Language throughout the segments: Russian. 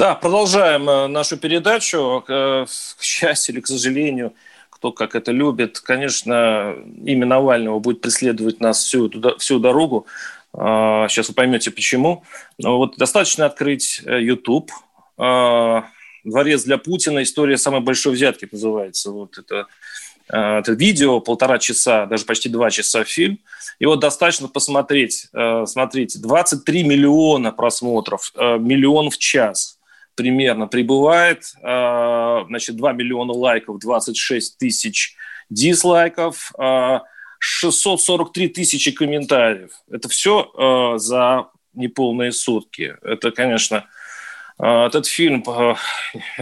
Да, продолжаем э, нашу передачу. К к счастью или к сожалению, кто как это любит, конечно, имя Навального будет преследовать нас всю, всю дорогу. А, Сейчас вы поймете, почему. Но вот достаточно открыть э, YouTube. А, «Дворец для Путина. История самой большой взятки» называется. Вот это, э, это видео, полтора часа, даже почти два часа фильм. И вот достаточно посмотреть. э, Смотрите, 23 миллиона просмотров, э, миллион в час примерно прибывает. Э, Значит, 2 миллиона лайков, 26 тысяч дизлайков, э, 643 тысячи комментариев. Это все за неполные сутки. Это, конечно, этот фильм э,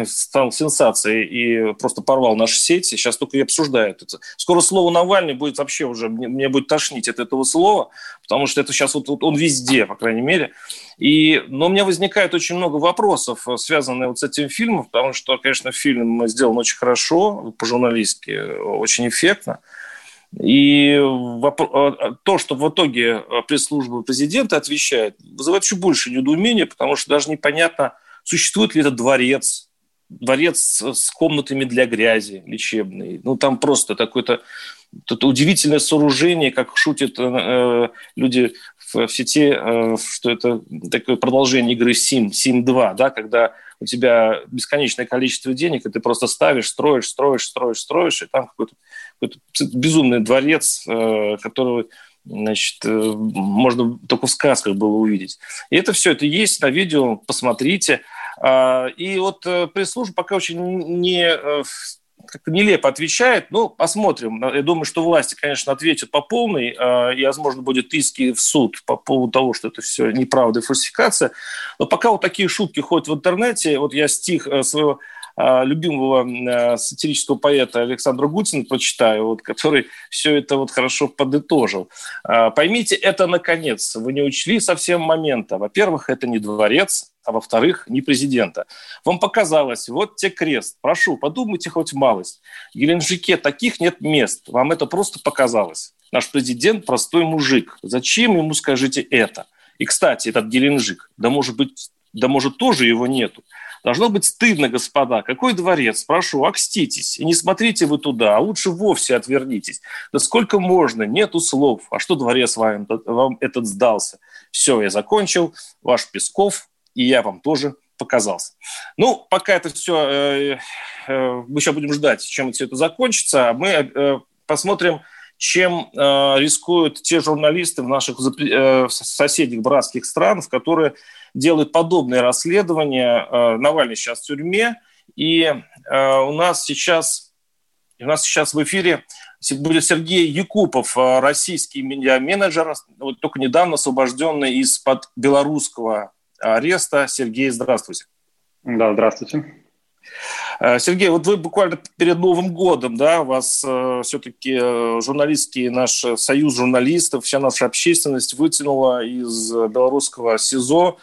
стал сенсацией и просто порвал наши сети. Сейчас только и обсуждают это. Скоро слово Навальный будет вообще уже, мне, мне будет тошнить от этого слова, потому что это сейчас вот, вот он везде, по крайней мере. И, но у меня возникает очень много вопросов, э, связанных вот с этим фильмом, потому что, конечно, фильм сделан очень хорошо, по-журналистски, очень эффектно. И э, то, что в итоге э, пресс-служба президента отвечает, вызывает еще больше недоумения, потому что даже непонятно, существует ли этот дворец, дворец с комнатами для грязи лечебной. Ну, там просто такое-то это удивительное сооружение, как шутят э, люди в, в сети, э, что это такое продолжение игры Sim, Sim 2, да, когда у тебя бесконечное количество денег, и ты просто ставишь, строишь, строишь, строишь, строишь, и там какой-то, какой-то безумный дворец, э, которого значит, э, можно только в сказках было увидеть. И это все, это есть на видео, посмотрите. А, И вот э, пресс-служба пока очень не э, как-то нелепо отвечает. Ну, посмотрим. Я думаю, что власти, конечно, ответят по полной, э, и, возможно, будет иски в суд по поводу того, что это все неправда и фальсификация. Но пока вот такие шутки ходят в интернете, вот я стих э, своего э, любимого э, сатирического поэта Александра Гутина прочитаю, вот, который все это вот хорошо подытожил. Э, Поймите это наконец. Вы не учли совсем момента. Во-первых, это не дворец, а во-вторых, не президента. Вам показалось, вот те крест. Прошу, подумайте хоть малость. В Геленджике таких нет мест. Вам это просто показалось. Наш президент простой мужик. Зачем ему скажите это? И, кстати, этот Геленджик, да может быть, да может тоже его нету. Должно быть стыдно, господа. Какой дворец? Прошу, окститесь. И не смотрите вы туда, а лучше вовсе отвернитесь. Да сколько можно? Нету слов. А что дворец вам, вам этот сдался? Все, я закончил. Ваш Песков, и я вам тоже показался. Ну, пока это все, мы еще будем ждать, чем все это закончится. Мы э, посмотрим, чем э, рискуют те журналисты в наших э, соседних братских странах, которые делают подобные расследования. Э, Навальный сейчас в тюрьме, и э, у нас сейчас у нас сейчас в эфире будет Сергей Якупов, э, российский медиа-менеджер, вот только недавно освобожденный из-под белорусского ареста. Сергей, здравствуйте. Да, здравствуйте. Э, Сергей, вот вы буквально перед Новым годом, да, вас э, все-таки э, журналистский наш союз журналистов, вся наша общественность вытянула из э, белорусского СИЗО.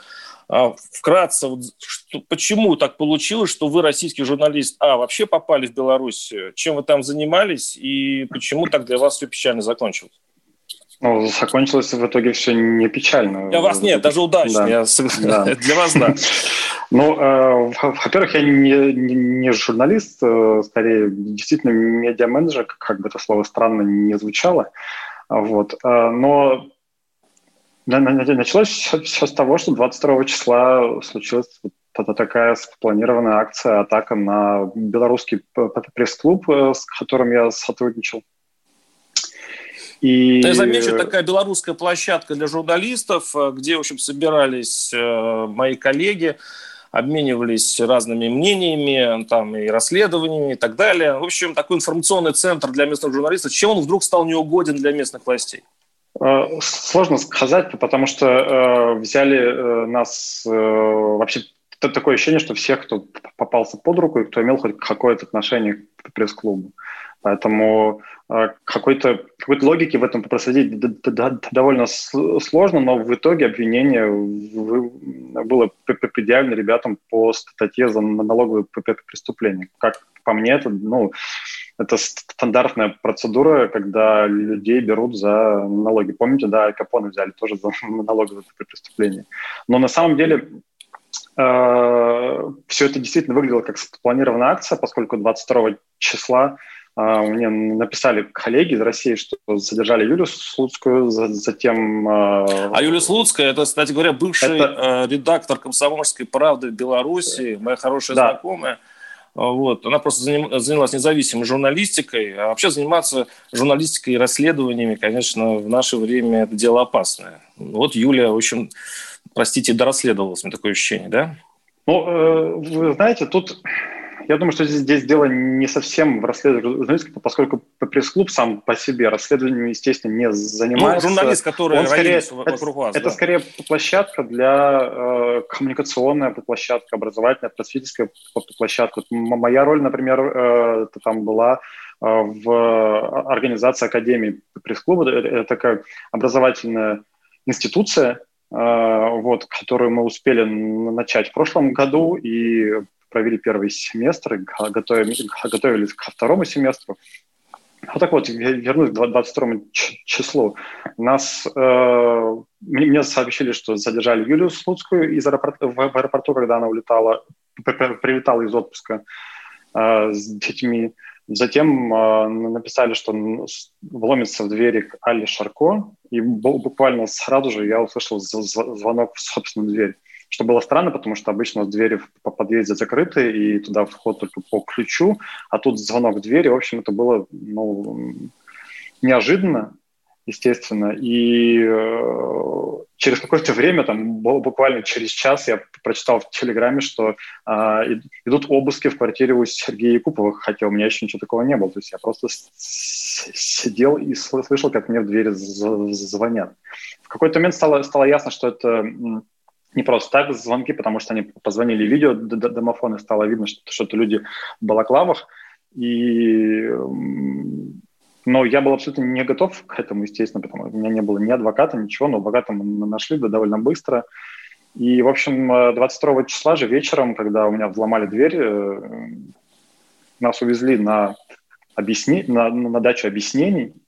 А, Вкратце, вот, что, почему так получилось, что вы, российский журналист, а, вообще попали в Белоруссию? Чем вы там занимались и почему так для вас все печально закончилось? Ну, закончилось в итоге все не печально. Для вас нет, даже удачно. Да. Я Да. Для вас да. Ну, э, во- во-первых, я не, журналист, э, скорее действительно медиа-менеджер, как- бы это слово странно не звучало. Вот. Э, Но на- на- на- началось все, с того, что 22 числа случилась такая спланированная акция, атака на белорусский пресс-клуб, с которым я сотрудничал. И... Я замечу, такая белорусская площадка для журналистов, э, где, в общем, собирались э, мои коллеги, обменивались разными мнениями, там, и расследованиями и так далее. В общем, такой информационный центр для местных журналистов. Чем он вдруг стал неугоден для местных властей? Э, Сложно сказать, потому что э, взяли э, нас э, вообще такое ощущение, что всех, кто попался под руку и кто имел хоть какое-то отношение к пресс-клубу. Поэтому э, какой-то какой логики в этом проследить довольно сложно, но в итоге обвинение было предъявлено ребятам по статье за налоговые преступления. Как по мне, это, ну, это стандартная процедура, когда людей берут за налоги. Помните, да, Капоны взяли тоже за налоговые преступления. Но на самом деле э, все это действительно выглядело как спланированная акция, поскольку 22 числа мне написали коллеги из России, что задержали Юлию Слуцкую, затем... А, а Юлия Слуцкая, это, кстати говоря, бывший это... А, редактор «Комсомольской правды» в Беларуси, моя хорошая да. знакомая. Вот. Она просто занялась независимой журналистикой. А вообще заниматься журналистикой и расследованиями, конечно, в наше время это дело опасное. Вот Юлия, в общем, простите, дорасследовалась, мне такое ощущение, да? Ну, э, вы знаете, тут я думаю, что здесь, здесь дело не совсем в расследовании журналистики, поскольку пресс-клуб сам по себе расследованием, естественно, не занимается. Ну, журналист, который он скорее, вокруг вас. Это да. скорее площадка для э, коммуникационная площадка, образовательная, просветительская площадка. Моя роль, например, э, там была э, в организации Академии пресс-клуба. Это такая образовательная институция, э, вот, которую мы успели начать в прошлом году, и провели первый семестр, готовились, готовились ко второму семестру. Вот так вот, вернусь к 22 числу. Нас, э, мне сообщили, что задержали Юлию Слуцкую из аэропорта, в аэропорту, когда она улетала, прилетала из отпуска э, с детьми. Затем э, написали, что вломится в двери к Али Шарко, и буквально сразу же я услышал звонок в собственную дверь. Что было странно, потому что обычно двери по подъезде закрыты, и туда вход только по ключу, а тут звонок в двери. В общем, это было ну, неожиданно, естественно. И э, через какое-то время, там, буквально через час, я прочитал в Телеграме, что э, идут обыски в квартире у Сергея Якупова, хотя у меня еще ничего такого не было. То есть я просто сидел и слышал, как мне в двери звонят. В какой-то момент стало, стало ясно, что это не просто так звонки, потому что они позвонили видео домофон, и стало видно, что, что это люди в балаклавах. И но я был абсолютно не готов к этому, естественно, потому что у меня не было ни адвоката, ничего, но адвоката мы нашли да, довольно быстро. И, в общем, 22 числа же вечером, когда у меня взломали дверь, э, нас увезли на, объясни... на, на дачу объяснений, Э,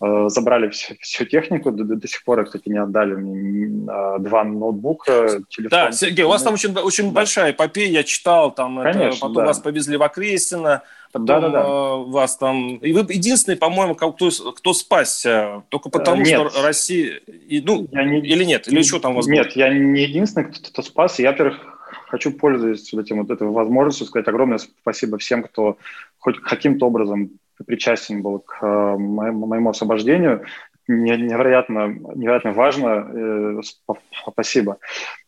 забрали всю, всю технику, до, до, сих пор, кстати, не отдали мне а, два ноутбука, телефон. Да, Сергей, у вас там очень, очень да. большая эпопея, я читал, там Конечно, это, потом да. вас повезли в Окрестино, потом да, да, да. вас там... И вы единственный, по-моему, кто, кто спасся, только потому, нет. что Россия... И, ну, я не, или нет, или что там у вас Нет, было? я не единственный, кто, кто спас. Я, во-первых, хочу, пользоваться вот этим вот этой возможностью, сказать огромное спасибо всем, кто хоть каким-то образом причастен был к э, моему, моему освобождению. Невероятно, невероятно важно. Э, спасибо.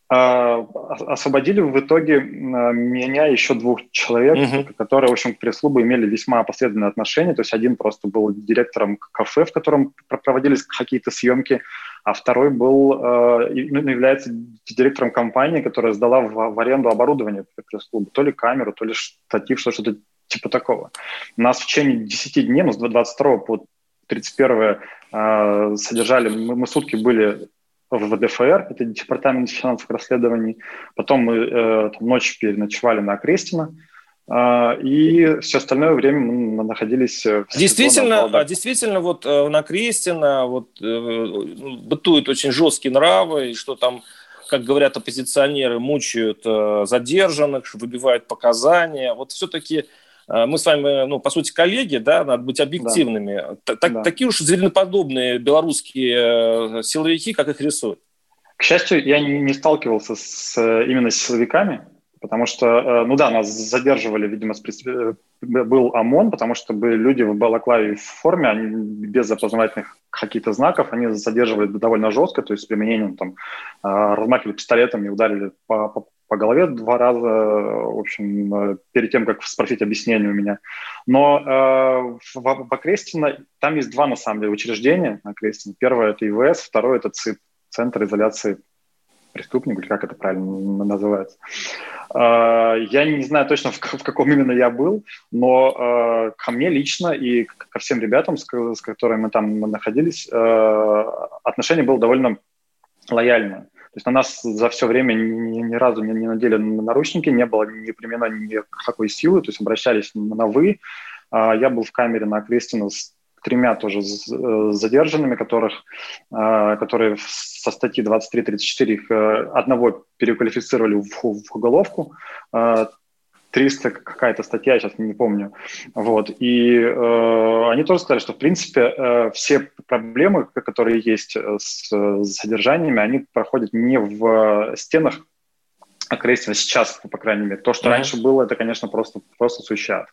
А, освободили в итоге э, меня еще двух человек, uh-huh. которые, в общем, к пресс-клубу имели весьма последовательные отношения. То есть один просто был директором кафе, в котором проводились какие-то съемки, а второй был, ну, является директором компании, которая сдала в, в аренду оборудование пресс-клуба. То ли камеру, то ли штатив, что-то типа такого. Нас в течение 10 дней, ну, с 22 по 31 э, содержали, мы, мы сутки были в ВДФР, это Департамент финансовых расследований, потом мы э, там, ночь переночевали на Окрестино, э, и все остальное время мы находились в Действительно, а действительно вот э, на Крестина вот, э, бытуют очень жесткие нравы, и что там как говорят оппозиционеры, мучают э, задержанных, выбивают показания. Вот все-таки Э, мы с вами, ну, по сути, коллеги, да, надо быть объективными. Да. Так, да. Такие уж звериноподобные белорусские э, силовики, как их рисуют. К счастью, я не сталкивался с, именно с силовиками, потому что, э, ну да, нас задерживали, видимо, был ОМОН, потому что были люди в балаклаве в форме, они без опознавательных каких-то знаков, они задерживали довольно жестко, то есть с применением там размахивали пистолетами, ударили по, по, по голове два раза, в общем, перед тем, как спросить объяснение у меня. Но э, в, в Окрестино там есть два, на самом деле, учреждения на Окрестино. Первое – это ИВС, второе – это ЦИП, Центр изоляции преступников, или как это правильно называется. Я не знаю точно, в каком именно я был, но ко мне лично и ко всем ребятам, с которыми мы там находились, отношение было довольно лояльное. То есть на нас за все время ни, ни разу не, не надели наручники, не было ни примена никакой силы, то есть обращались на «вы». Я был в камере на Кристина с тремя тоже э, задержанными, которых, э, которые со статьи 23-34 их э, одного переквалифицировали в, в уголовку, 300 какая-то статья, я сейчас не помню. Вот. И э, они тоже сказали, что, в принципе, э, все проблемы, которые есть с, с содержаниями, они проходят не в стенах окрестно сейчас, по крайней мере. То, что mm-hmm. раньше было, это, конечно, просто, просто сущат.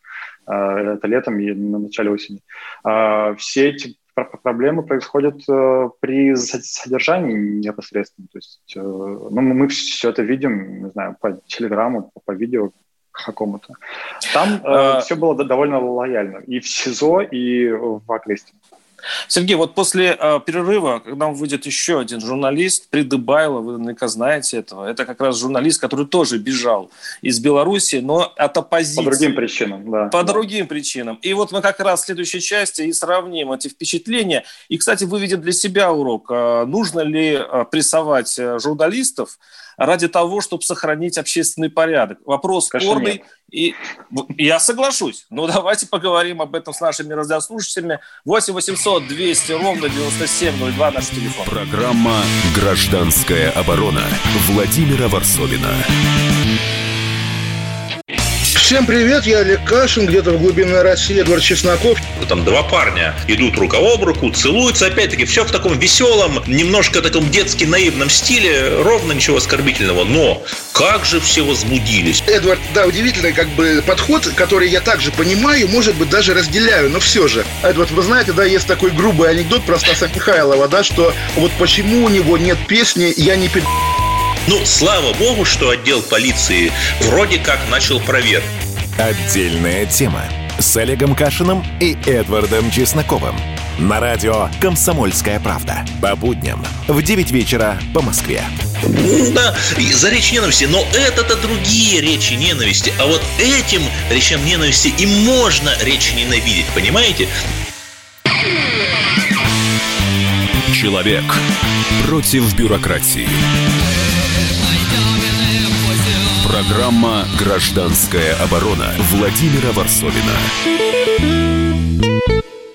Э, это летом и на начале осени. Э, все эти проблемы происходят э, при содержании непосредственно. То есть ну, мы все это видим, не знаю, по телеграмму, по видео какому-то. Там а... все было довольно лояльно. И в СИЗО, и в Акресте. Сергей, вот после э, перерыва, когда выйдет еще один журналист, Придыбайло, вы наверняка знаете этого, это как раз журналист, который тоже бежал из Беларуси, но от оппозиции. По другим причинам, да. По да. другим причинам. И вот мы как раз в следующей части и сравним эти впечатления. И, кстати, выведем для себя урок, э, нужно ли э, прессовать э, журналистов, ради того, чтобы сохранить общественный порядок. Вопрос Конечно, спорный. И я соглашусь. Но ну, давайте поговорим об этом с нашими радиослушателями. 8 800 200 ровно 9702 наш телефон. Программа «Гражданская оборона» Владимира Варсовина. Всем привет, я Олег Кашин, где-то в глубинной России Эдвард Чесноков. Там два парня идут рука об руку, целуются, опять-таки, все в таком веселом, немножко таком детски наивном стиле, ровно ничего оскорбительного, но как же все возбудились. Эдвард, да, удивительный как бы подход, который я также понимаю, может быть, даже разделяю, но все же. Эдвард, вы знаете, да, есть такой грубый анекдот про Стаса Михайлова, да, что вот почему у него нет песни «Я не пи***». Ну, слава богу, что отдел полиции вроде как начал проверку. Отдельная тема с Олегом Кашиным и Эдвардом Чесноковым. На радио «Комсомольская правда». По будням в 9 вечера по Москве. Да, за речь ненависти, но это-то другие речи ненависти. А вот этим речам ненависти и можно речь ненавидеть, понимаете? Человек против бюрократии. Программа «Гражданская оборона» Владимира Варсовина.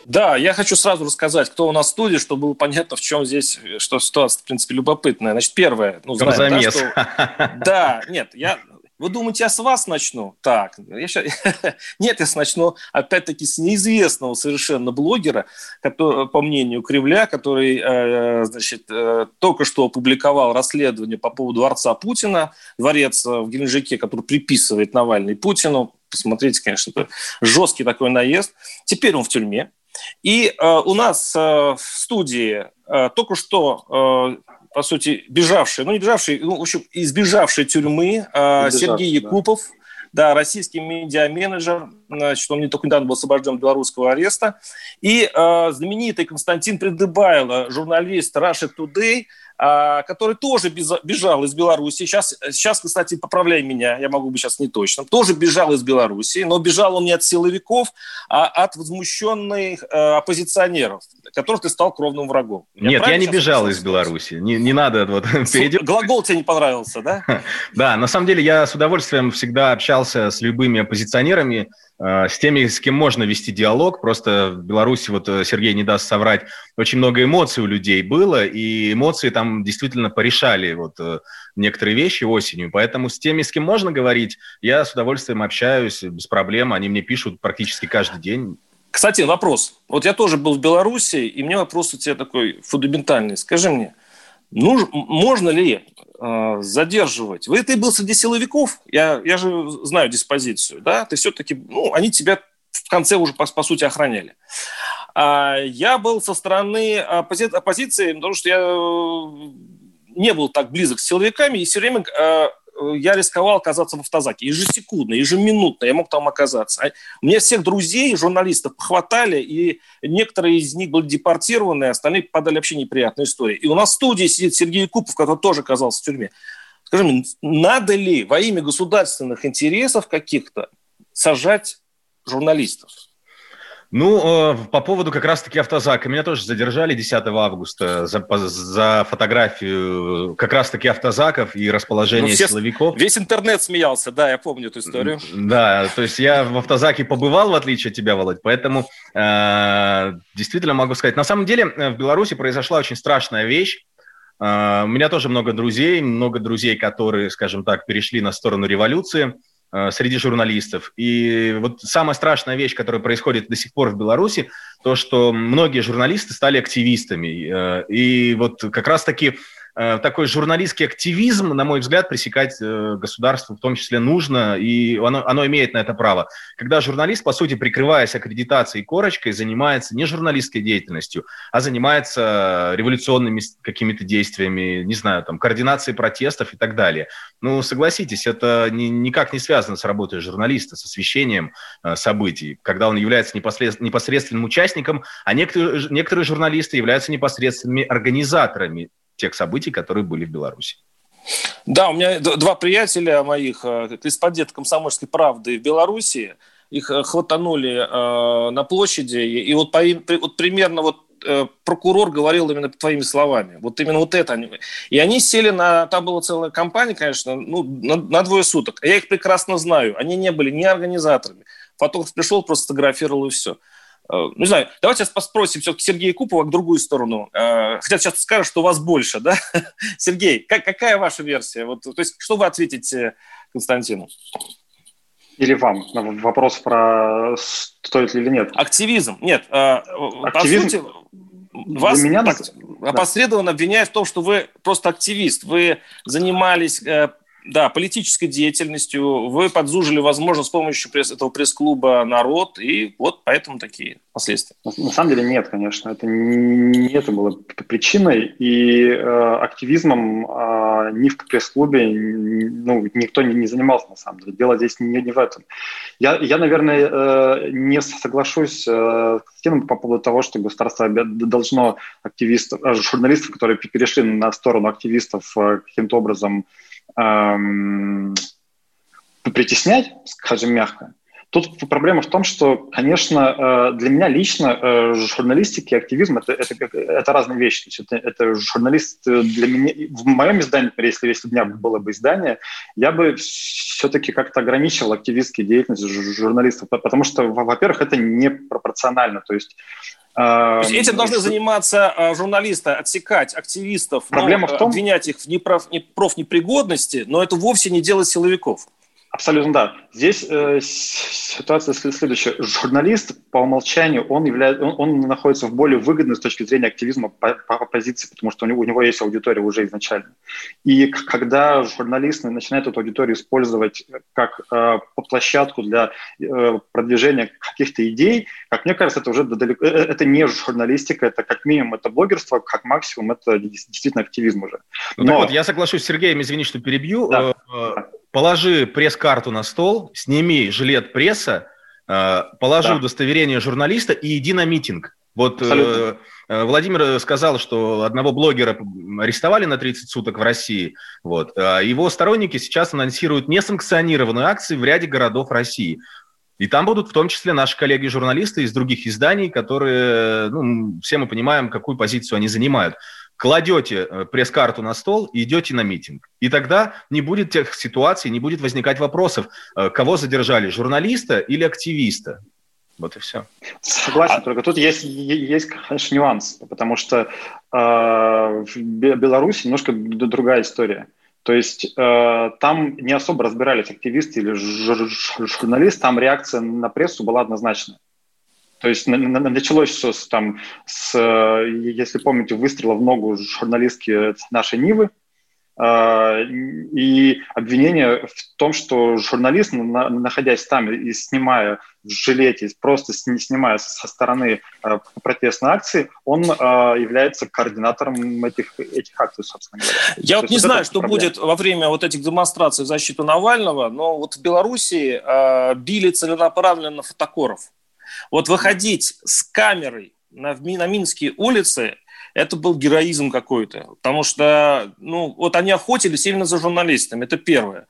Да, я хочу сразу рассказать, кто у нас в студии, чтобы было понятно, в чем здесь, что ситуация, в принципе, любопытная. Значит, первое, ну, знаем, да, что... Да, нет, я вы думаете, я с вас начну? Так, я сейчас... нет, я начну опять-таки с неизвестного совершенно блогера, который, по мнению Кремля, который, э, значит, э, только что опубликовал расследование по поводу дворца Путина, дворец в Геленджике, который приписывает Навальный Путину. Посмотрите, конечно, это жесткий такой наезд. Теперь он в тюрьме. И э, у нас э, в студии э, только что э, по сути, бежавший, ну не бежавший, ну, в общем, избежавший тюрьмы э, Сергей Якупов, да. да, российский медиа-менеджер, значит, он не только недавно был освобожден от белорусского ареста, и э, знаменитый Константин Придыбайло, журналист Russia Today, который тоже бежал из Беларуси. Сейчас, сейчас, кстати, поправляй меня, я могу быть сейчас не точным, тоже бежал из Беларуси, но бежал он не от силовиков, а от возмущенных э, оппозиционеров, которых ты стал кровным врагом. Я Нет, я не бежал из Беларуси. Не, не надо вот перейдем. Глагол тебе не понравился, да? Да, на самом деле я с удовольствием всегда общался с любыми оппозиционерами, с теми, с кем можно вести диалог. Просто в Беларуси, вот э, Сергей не даст соврать, очень много эмоций у людей было, и эмоции там действительно порешали вот э, некоторые вещи осенью. Поэтому с теми, с кем можно говорить, я с удовольствием общаюсь без проблем. Они мне пишут практически каждый день. Кстати, вопрос. Вот я тоже был в Беларуси, и мне вопрос у тебя такой фундаментальный. Скажи мне, ну, можно ли э, задерживать? Вы, ты был среди силовиков, я, я же знаю диспозицию, да? Ты все-таки, ну, они тебя в конце уже, по, по сути, охраняли. А я был со стороны оппози- оппозиции, потому что я э, не был так близок с силовиками, и все время э, я рисковал оказаться в автозаке. Ежесекундно, ежеминутно я мог там оказаться. А мне всех друзей, журналистов похватали, и некоторые из них были депортированы, а остальные подали вообще неприятные истории. И у нас в студии сидит Сергей Купов, который тоже оказался в тюрьме. Скажи мне, надо ли во имя государственных интересов каких-то сажать журналистов? Ну, э, по поводу как раз-таки автозака. Меня тоже задержали 10 августа за, за фотографию как раз-таки автозаков и расположение ну, все, силовиков. Весь интернет смеялся, да, я помню эту историю. Да, то есть я в автозаке побывал, в отличие от тебя, Володь, поэтому э, действительно могу сказать. На самом деле э, в Беларуси произошла очень страшная вещь. Э, у меня тоже много друзей, много друзей, которые, скажем так, перешли на сторону революции – Э, среди журналистов. И вот самая страшная вещь, которая происходит до сих пор в Беларуси, то, что многие журналисты стали активистами. Э, и вот как раз-таки Э, такой журналистский активизм, на мой взгляд, пресекать э, государству в том числе нужно, и оно, оно имеет на это право. Когда журналист, по сути, прикрываясь аккредитацией корочкой, занимается не журналистской деятельностью, а занимается революционными какими-то действиями, не знаю, там, координацией протестов и так далее. Ну, согласитесь, это ни, никак не связано с работой журналиста, с освещением э, событий, когда он является непосредствен, непосредственным участником, а некоторые, некоторые журналисты являются непосредственными организаторами тех событий, которые были в Беларуси. Да, у меня два приятеля моих, э, корреспондент «Комсомольской правды» в Беларуси, их э, хватанули э, на площади, и вот, по, вот примерно вот э, прокурор говорил именно твоими словами. Вот именно вот это. Они. И они сели на... Там была целая компания, конечно, ну, на, на двое суток. Я их прекрасно знаю. Они не были ни организаторами. Фотограф пришел, просто сфотографировал и все. Э, не знаю, давайте сейчас спросим все-таки Сергея Купова к другую сторону. Э, хотя сейчас скажут, что у вас больше, да? Сергей, как, какая ваша версия? Вот, то есть, что вы ответите Константину? Или вам? Вопрос про стоит ли или нет. Активизм. Нет. Э, Активизм? По сути, вас меня так, опосредованно обвиняют в том, что вы просто активист. Вы занимались да, политической деятельностью, вы подзужили, возможно, с помощью пресс, этого пресс-клуба народ, и вот поэтому такие последствия. На самом деле нет, конечно, это не это было причиной, и э, активизмом э, ни в пресс-клубе ну, никто не, не занимался, на самом деле. Дело здесь не, не в этом. Я, я наверное, э, не соглашусь э, с тем по поводу того, что государство должно активистов, э, журналистов, которые перешли на сторону активистов э, каким-то образом эм, притеснять, скажем мягко. Тут проблема в том, что, конечно, э, для меня лично э, журналистика и активизм это, это, это разные вещи. То есть это, это журналист для меня, в моем издании, если, если у меня было бы издание, я бы все-таки как-то ограничивал активистские деятельность журналистов, потому что, во-первых, это непропорционально. То есть то есть этим должны заниматься журналисты, отсекать активистов, Проблема ну, в том... обвинять их в неправ, не, профнепригодности, но это вовсе не дело силовиков. Абсолютно да. Здесь э, ситуация следующая. Журналист по умолчанию, он, является, он, он находится в более выгодной с точки зрения активизма по, по позиции, потому что у него, у него есть аудитория уже изначально. И когда журналист начинает эту аудиторию использовать как э, площадку для э, продвижения каких-то идей, как мне кажется, это уже далеко, э, это не журналистика, это как минимум это блогерство, как максимум это действительно активизм уже. Ну, Но... так вот, я соглашусь с Сергеем, извини, что перебью. Да. Э, положи пресс-карту на стол, сними жилет пресса, э, положи да. удостоверение журналиста и иди на митинг. Вот э, э, Владимир сказал, что одного блогера арестовали на 30 суток в России. Вот. А его сторонники сейчас анонсируют несанкционированные акции в ряде городов России. И там будут в том числе наши коллеги-журналисты из других изданий, которые, ну, все мы понимаем, какую позицию они занимают кладете э, пресс-карту на стол и идете на митинг. И тогда не будет тех ситуаций, не будет возникать вопросов, э, кого задержали, журналиста или активиста. Вот и все. Согласен, а... только тут есть, есть, конечно, нюанс, потому что э, в Беларуси немножко другая история. То есть э, там не особо разбирались активисты или журналисты, там реакция на прессу была однозначная. То есть началось все с, там, с, если помните, выстрела в ногу журналистки нашей Нивы, а, и обвинение в том, что журналист, находясь там и снимая в жилете, просто снимая со стороны а, протестной акции, он является координатором этих, этих акций, собственно говоря. Я То вот не знаю, что проблема. будет во время вот этих демонстраций в защиту Навального, но вот в Беларуси били целенаправленно фотокоров. Вот выходить с камерой на, на Минские улицы, это был героизм какой-то. Потому что, ну, вот они охотились именно за журналистами, это первое.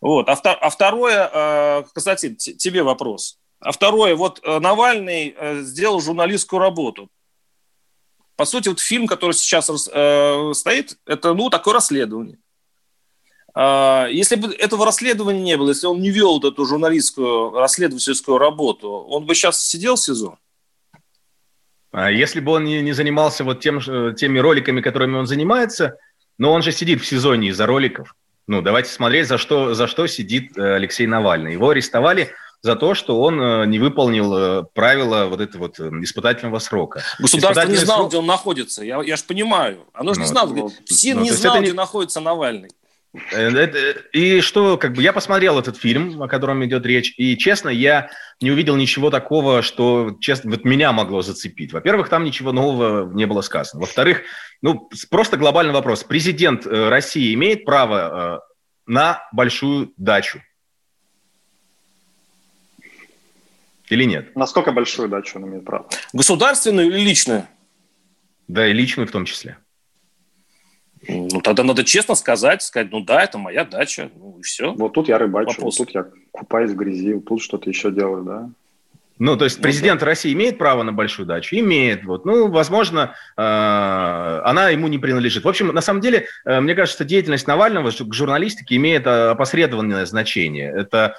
Вот. А, а второе, э, кстати, тебе вопрос. А второе, вот э, Навальный э, сделал журналистскую работу. По сути, вот фильм, который сейчас э, стоит, это, ну, такое расследование. А, если бы этого расследования не было, если он не вел вот эту журналистскую расследовательскую работу, он бы сейчас сидел в СИЗО? А если бы он не, занимался вот тем, теми роликами, которыми он занимается, но он же сидит в СИЗО не из-за роликов. Ну, давайте смотреть, за что, за что сидит Алексей Навальный. Его арестовали за то, что он э, не выполнил э, правила вот этого вот э, испытательного срока. Государство не знало, срок... где он находится. Я, я же понимаю. Оно же ну, не знало. СИН ну, не знал, где не... находится Навальный. И что, как бы, я посмотрел этот фильм, о котором идет речь, и, честно, я не увидел ничего такого, что, честно, вот меня могло зацепить. Во-первых, там ничего нового не было сказано. Во-вторых, ну, просто глобальный вопрос. Президент России имеет право на большую дачу? Или нет? Насколько большую дачу он имеет право? Государственную или личную? Да, и личную в том числе. Ну, тогда надо честно сказать, сказать, ну да, это моя дача, ну и все. Вот тут я рыбачу, Вопрос. вот тут я купаюсь в грязи, вот тут что-то еще делаю, да. Ну, то есть президент России имеет право на большую дачу? Имеет. Вот. Ну, возможно, э, она ему не принадлежит. В общем, на самом деле, э, мне кажется, деятельность Навального к журналистике имеет э, опосредованное значение. Это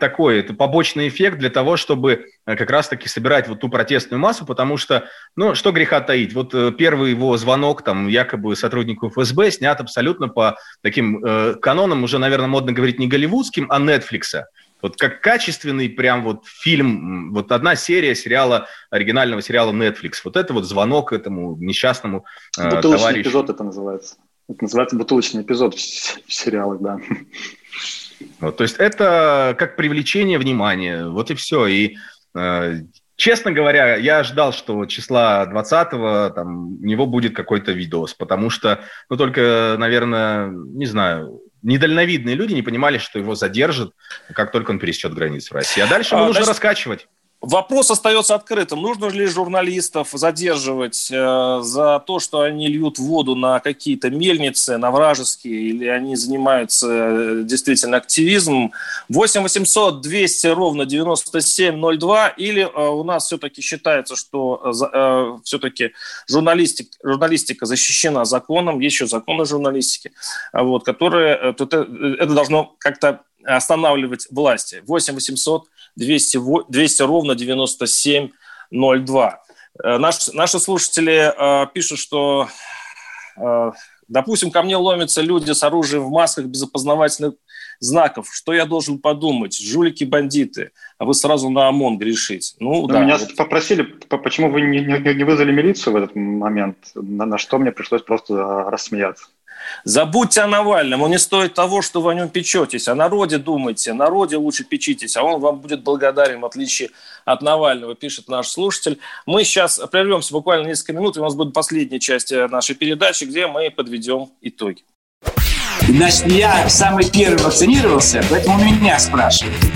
такой, это побочный эффект для того, чтобы как раз-таки собирать вот ту протестную массу, потому что, ну, что греха таить, вот первый его звонок, там, якобы сотруднику ФСБ снят абсолютно по таким э, канонам, уже, наверное, модно говорить не голливудским, а Netflix. Вот как качественный прям вот фильм, вот одна серия сериала, оригинального сериала Netflix. Вот это вот звонок этому несчастному э, Бутылочный товарищу. эпизод это называется. Это называется бутылочный эпизод в, в сериалах, да. Вот, то есть это как привлечение внимания, вот и все. И э, Честно говоря, я ждал, что числа 20-го там, у него будет какой-то видос, потому что, ну, только, наверное, не знаю, недальновидные люди не понимали, что его задержат, как только он пересечет границу России. А дальше ему а, нужно значит, раскачивать. Вопрос остается открытым. Нужно ли журналистов задерживать э, за то, что они льют воду на какие-то мельницы, на вражеские, или они занимаются э, действительно активизмом? 8 800 200 ровно 9702, или э, у нас все-таки считается, что э, э, все-таки журналистик, журналистика защищена законом, есть еще законы журналистики, вот, которые, э, это, это должно как-то останавливать власти. 8 800 200, 200 ровно 9702. Э, наш, наши слушатели э, пишут, что, э, допустим, ко мне ломятся люди с оружием в масках без опознавательных знаков. Что я должен подумать? Жулики, бандиты. А вы сразу на ОМОН грешить. Ну, ну да. Меня вот. попросили, почему вы не, не, не вызвали милицию в этот момент, на, на что мне пришлось просто рассмеяться. Забудьте о Навальном, он не стоит того, что вы о нем печетесь. О народе думайте, о народе лучше печитесь, а он вам будет благодарен, в отличие от Навального, пишет наш слушатель. Мы сейчас прервемся буквально несколько минут, и у нас будет последняя часть э, нашей передачи, где мы подведем итоги. Значит, я самый первый вакцинировался, поэтому меня спрашивают.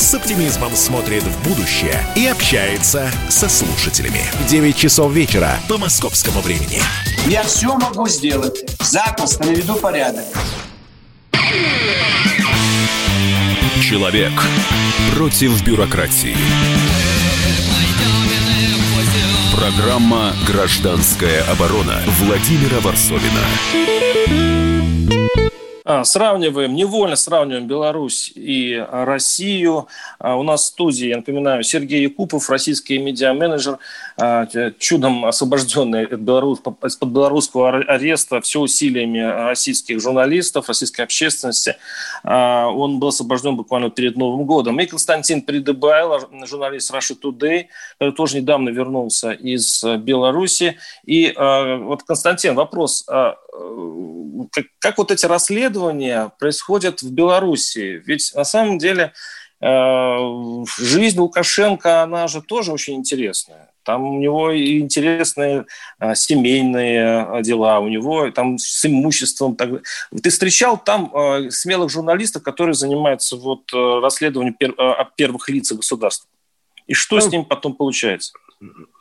с оптимизмом смотрит в будущее и общается со слушателями. 9 часов вечера по московскому времени. Я все могу сделать. Запросто наведу порядок. Человек против бюрократии. Программа «Гражданская оборона» Владимира Варсовина. А, сравниваем, невольно сравниваем Беларусь и Россию. А, у нас в студии, я напоминаю, Сергей Якупов, российский медиа-менеджер, а, чудом освобожденный из-под белорусского ареста все усилиями российских журналистов, российской общественности. Он был освобожден буквально перед Новым годом. И Константин Придыбайло, журналист Russia Today, который тоже недавно вернулся из Беларуси. И вот, Константин, вопрос как, как вот эти расследования происходят в Беларуси? Ведь на самом деле э, жизнь Лукашенко, она же тоже очень интересная. Там у него и интересные а, семейные дела, у него там с имуществом. Так... Ты встречал там смелых журналистов, которые занимаются вот расследованием пер... о первых лицах государства? И что ну, с ним потом получается?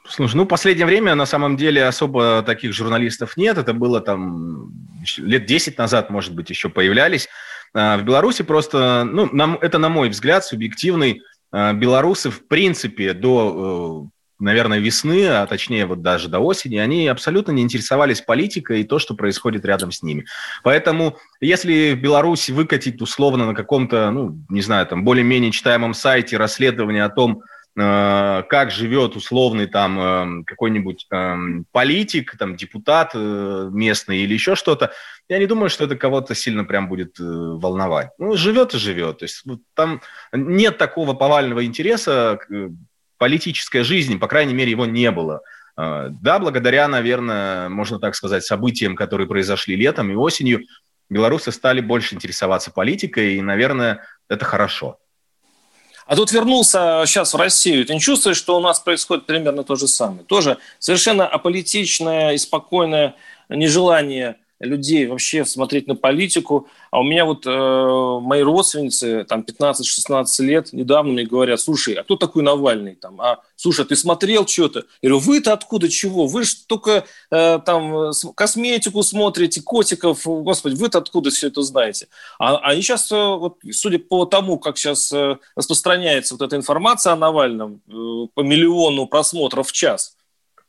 Слушай, ну, в последнее время, на самом деле, особо таких журналистов нет. Это было там лет 10 назад, может быть, еще появлялись. А, в Беларуси просто, ну, нам, это, на мой взгляд, субъективный. А, белорусы, в принципе, до, э, наверное, весны, а точнее вот даже до осени, они абсолютно не интересовались политикой и то, что происходит рядом с ними. Поэтому, если в Беларуси выкатить условно на каком-то, ну, не знаю, там, более-менее читаемом сайте расследование о том, как живет условный там эм, какой-нибудь эм, политик, там депутат э, местный или еще что-то, я не думаю, что это кого-то сильно прям будет э, волновать. Ну, живет и живет. То есть там нет такого повального интереса к политической жизни, по крайней мере, его не было. Да, благодаря, наверное, можно так сказать, событиям, которые произошли летом и осенью, белорусы стали больше интересоваться политикой, и, наверное, это хорошо. А тут вернулся сейчас в Россию. Ты не чувствуешь, что у нас происходит примерно то же самое? Тоже совершенно аполитичное и спокойное нежелание людей вообще смотреть на политику. А у меня вот э, мои родственницы, там 15-16 лет, недавно мне говорят, слушай, а кто такой Навальный? Там, а, слушай, а ты смотрел что-то? Я говорю, вы-то откуда чего? Вы же только э, там косметику смотрите, котиков, господи, вы-то откуда все это знаете? А, они сейчас, э, вот, судя по тому, как сейчас э, распространяется вот эта информация о Навальном, э, по миллиону просмотров в час,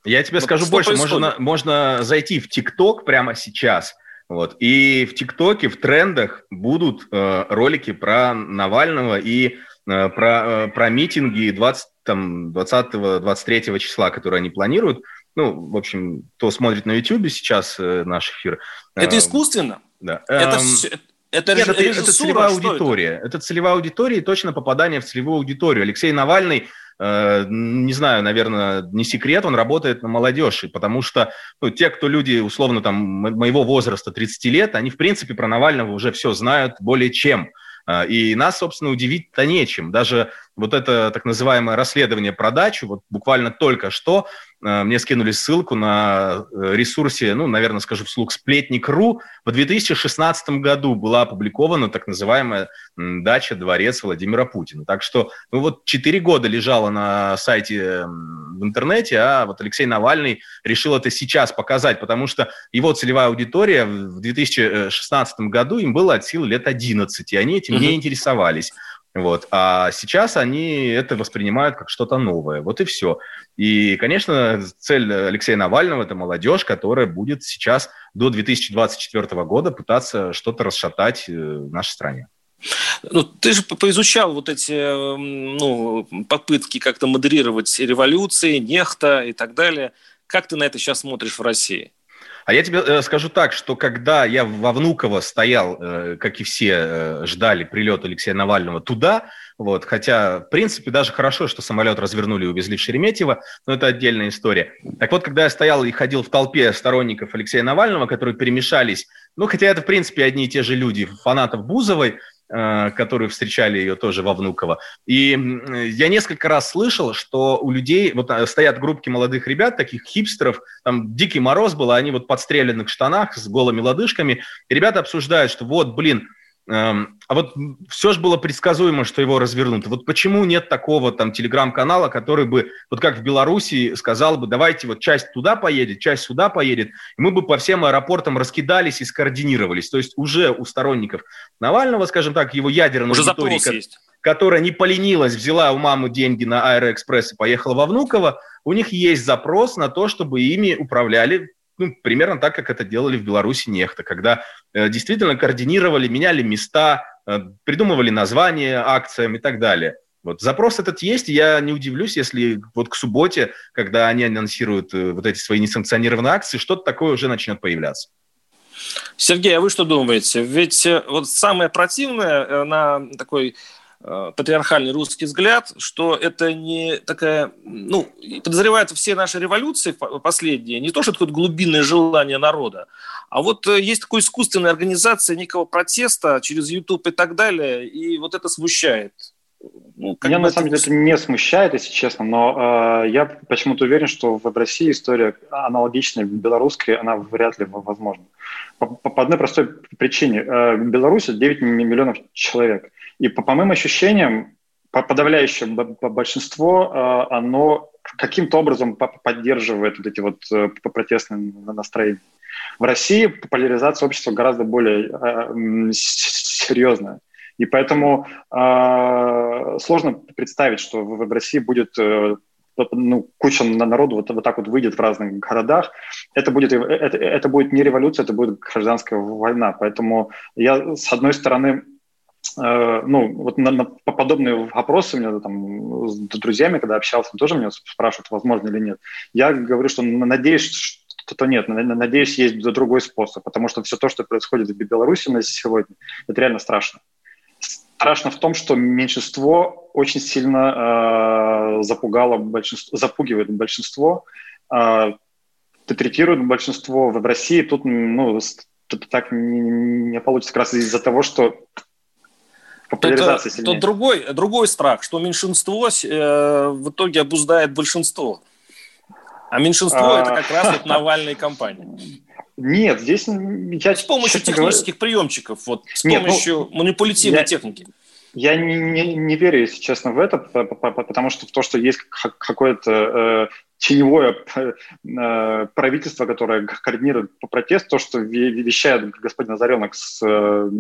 я тебе вот скажу больше, можно, можно зайти в ТикТок прямо сейчас, вот, и в ТикТоке, в трендах будут э, ролики про Навального и э, про, э, про митинги 20, там, 20-23 числа, которые они планируют. Ну, в общем, кто смотрит на YouTube сейчас э, наш эфир. Э, это искусственно? Да. Это эм, все, это, Нет, это, это целевая аудитория. Это? это целевая аудитория и точно попадание в целевую аудиторию. Алексей Навальный не знаю, наверное, не секрет, он работает на молодежь, потому что ну, те, кто люди, условно, там, моего возраста, 30 лет, они, в принципе, про Навального уже все знают более чем. Э, и нас, собственно, удивить-то нечем. Даже вот это так называемое расследование про дачу, вот буквально только что Э, мне скинули ссылку на э, ресурсе, ну, наверное, скажу вслух, сплетник.ру. В 2016 году была опубликована так называемая дача «Дворец Владимира Путина». Так что, ну, вот 4 года лежала на сайте в интернете, а вот Алексей Навальный решил это сейчас показать, потому что его целевая аудитория в 2016 году им было от силы лет 11, и они этим угу. не интересовались. Вот. А сейчас они это воспринимают как что-то новое. Вот и все. И, конечно, цель Алексея Навального – это молодежь, которая будет сейчас до 2024 года пытаться что-то расшатать э, в нашей стране. Ну, ты же поизучал вот эти ну, попытки как-то модерировать революции, нехта и так далее. Как ты на это сейчас смотришь в России? А я тебе э, скажу так, что когда я во Внуково стоял, э, как и все э, ждали прилет Алексея Навального туда, вот, хотя, в принципе, даже хорошо, что самолет развернули и увезли в Шереметьево, но это отдельная история. Так вот, когда я стоял и ходил в толпе сторонников Алексея Навального, которые перемешались, ну, хотя это, в принципе, одни и те же люди, фанатов Бузовой, которые встречали ее тоже во Внуково. И я несколько раз слышал, что у людей, вот э, стоят группки молодых ребят, таких хипстеров, там дикий мороз был, а они вот подстреленных штанах с голыми лодыжками, и ребята обсуждают, что вот, блин, а вот все же было предсказуемо, что его развернут. Вот почему нет такого там телеграм-канала, который бы, вот как в Беларуси, сказал бы, давайте вот часть туда поедет, часть сюда поедет, и мы бы по всем аэропортам раскидались и скоординировались. То есть уже у сторонников Навального, скажем так, его ядерной уже аудитории, ко- которая не поленилась, взяла у мамы деньги на Аэроэкспресс и поехала во Внуково, у них есть запрос на то, чтобы ими управляли ну, примерно так, как это делали в Беларуси нехто, когда э, действительно координировали, меняли места, э, придумывали названия акциям и так далее. Вот запрос этот есть, и я не удивлюсь, если вот к субботе, когда они анонсируют э, вот эти свои несанкционированные акции, что-то такое уже начнет появляться. Сергей, а вы что думаете? Ведь э, вот самое противное э, на такой патриархальный русский взгляд, что это не такая, ну, подозревают все наши революции последние, не то, что это какое-то глубинное желание народа, а вот э, есть такая искусственная организация некого протеста через YouTube и так далее, и вот это смущает. Ну, Меня на самом деле это не смущает, если честно, но э, я почему-то уверен, что в России история аналогичная белорусской, она вряд ли возможна. По, по одной простой причине. Э, в Беларуси 9 миллионов человек. И по, по моим ощущениям, подавляющее большинство, э, оно каким-то образом поддерживает вот эти вот э, протестные настроения. В России поляризация общества гораздо более э, серьезная. И поэтому э, сложно представить, что в, в России будет э, ну, куча народу вот, вот так вот выйдет в разных городах. Это будет, это, это будет не революция, это будет гражданская война. Поэтому я, с одной стороны, Э, ну, вот на, на подобные вопросы у меня там с друзьями, когда общался, тоже меня спрашивают, возможно или нет. Я говорю, что надеюсь, что нет, надеюсь, есть другой способ, потому что все то, что происходит в Беларуси на сегодня, это реально страшно. Страшно в том, что меньшинство очень сильно э, запугало большинство, запугивает большинство, э, третирует большинство в России. Тут, ну, так не, не получится как раз из-за того, что популяризация сильнее. Тут другой, другой страх, что меньшинство э, в итоге обуздает большинство. А меньшинство а... это как раз вот Навальная компания. Нет, здесь я с помощью технических говорю... приемчиков, вот с Нет, помощью ну, манипулятивной я... техники. Я не, не, не верю, если честно, в это, потому что в то, что есть какое-то э, теневое э, правительство, которое координирует по протест, то, что вещает господин Озаренок с, э,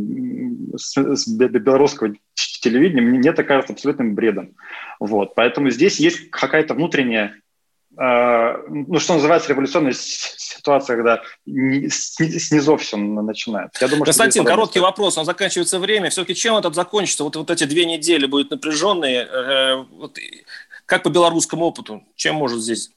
с, с белорусского телевидения, мне это кажется абсолютным бредом. Вот. Поэтому здесь есть какая-то внутренняя ну, что называется, революционная ситуация, когда снизу все начинает. Я думаю, Константин, короткий вопрос, но заканчивается время. Все-таки чем этот закончится? Вот, вот эти две недели будут напряженные. Вот, как по белорусскому опыту? Чем может здесь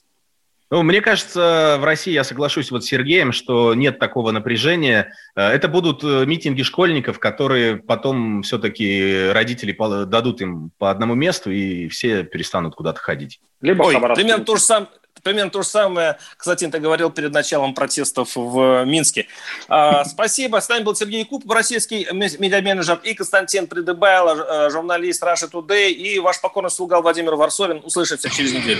ну, мне кажется, в России я соглашусь вот с Сергеем, что нет такого напряжения. Э, это будут э, митинги школьников, которые потом все-таки родители дадут им по одному месту, и все перестанут куда-то ходить. Либо Ой, примерно то же самое. Примерно то же самое, кстати, ты говорил перед началом протестов в Минске. А, спасибо. С нами был Сергей Куб, российский медиаменеджер, и Константин Придыбайло, э, журналист Russia Today, и ваш покорный слуга Владимир Варсовин. Услышимся через неделю.